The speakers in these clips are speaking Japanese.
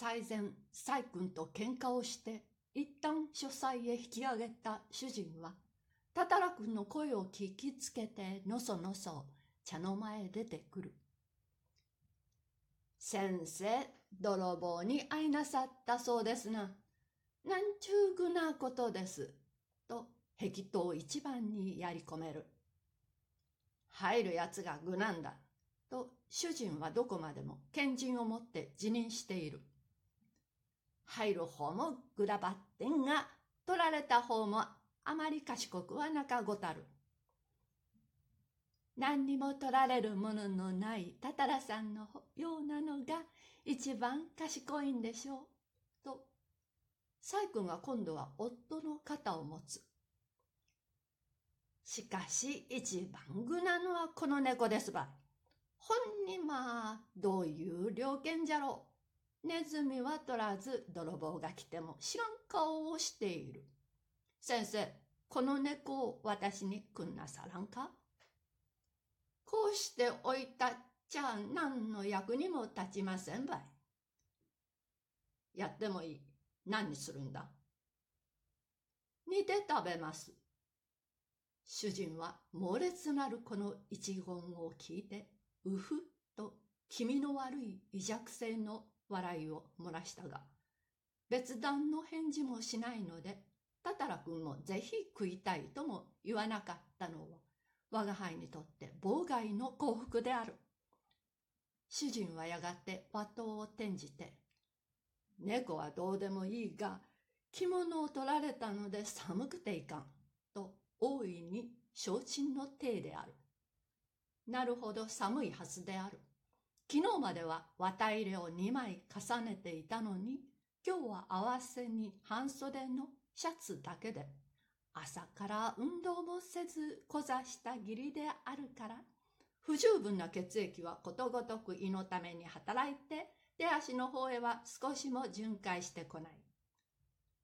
最前、細君と喧嘩をして、一旦書斎へ引き上げた主人は、たたら君の声を聞きつけてのそのそ茶の前へ出てくる。先生、泥棒に会いなさったそうですな。なんちゅうぐなことです。と、壁刀一番にやり込める。入るやつが具なんだ。と、主人はどこまでも賢人を持って辞任している。入る方もぐだばってんが、取られた方もあまり賢くはなかごたる。何にも取られるもののないたたらさんのようなのが一番賢いんでしょう。と、細君が今度は夫の肩を持つ。しかし一番具なのはこの猫ですば。ほんにまあ、どういう了見じゃろう。ネズミは取らず泥棒が来ても知らん顔をしている。先生、この猫を私にくんなさらんか？こうしておいたっちゃ何の役にも立ちませんばい。やってもいい。何にするんだ？煮て食べます。主人は猛烈なるこの一言を聞いて、うふっと気味の悪い微弱性の笑いを漏らしたが、別段の返事もしないので、たたらくんもぜひ食いたいとも言わなかったのは、我が輩にとって妨害の幸福である。主人はやがて和刀を転じて、猫はどうでもいいが、着物を取られたので寒くていかん、と大いに承知の体である。なるほど寒いはずである。昨日までは綿入れを2枚重ねていたのに、今日は合わせに半袖のシャツだけで朝から運動もせずこざした義理であるから、不十分な血液はことごとく胃のために働いて、手足の方へは少しも巡回してこない。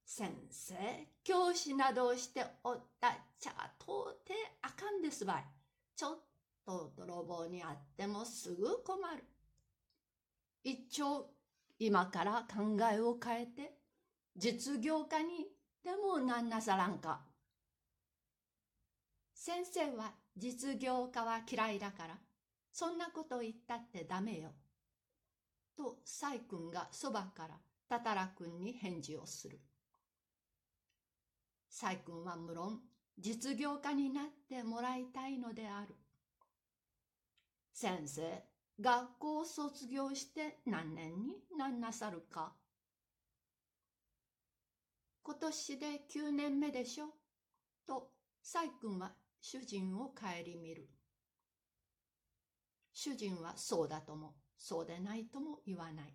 先生、教師などをしておったちゃ到底あかんですばい。ちょっと泥棒にあってもすぐ困る。一丁、今から考えを変えて、実業家にでもなんなさらんか。先生は実業家は嫌いだから、そんなこと言ったってダメよ。と、サイ君がそばからタタラ君に返事をする。サイ君は無論実業家になってもらいたいのである。先生、学校を卒業して何年になんなさるか？今年で9年目でしょ？と、サイ君は主人を顧みる。主人はそうだとも、そうでないとも言わない。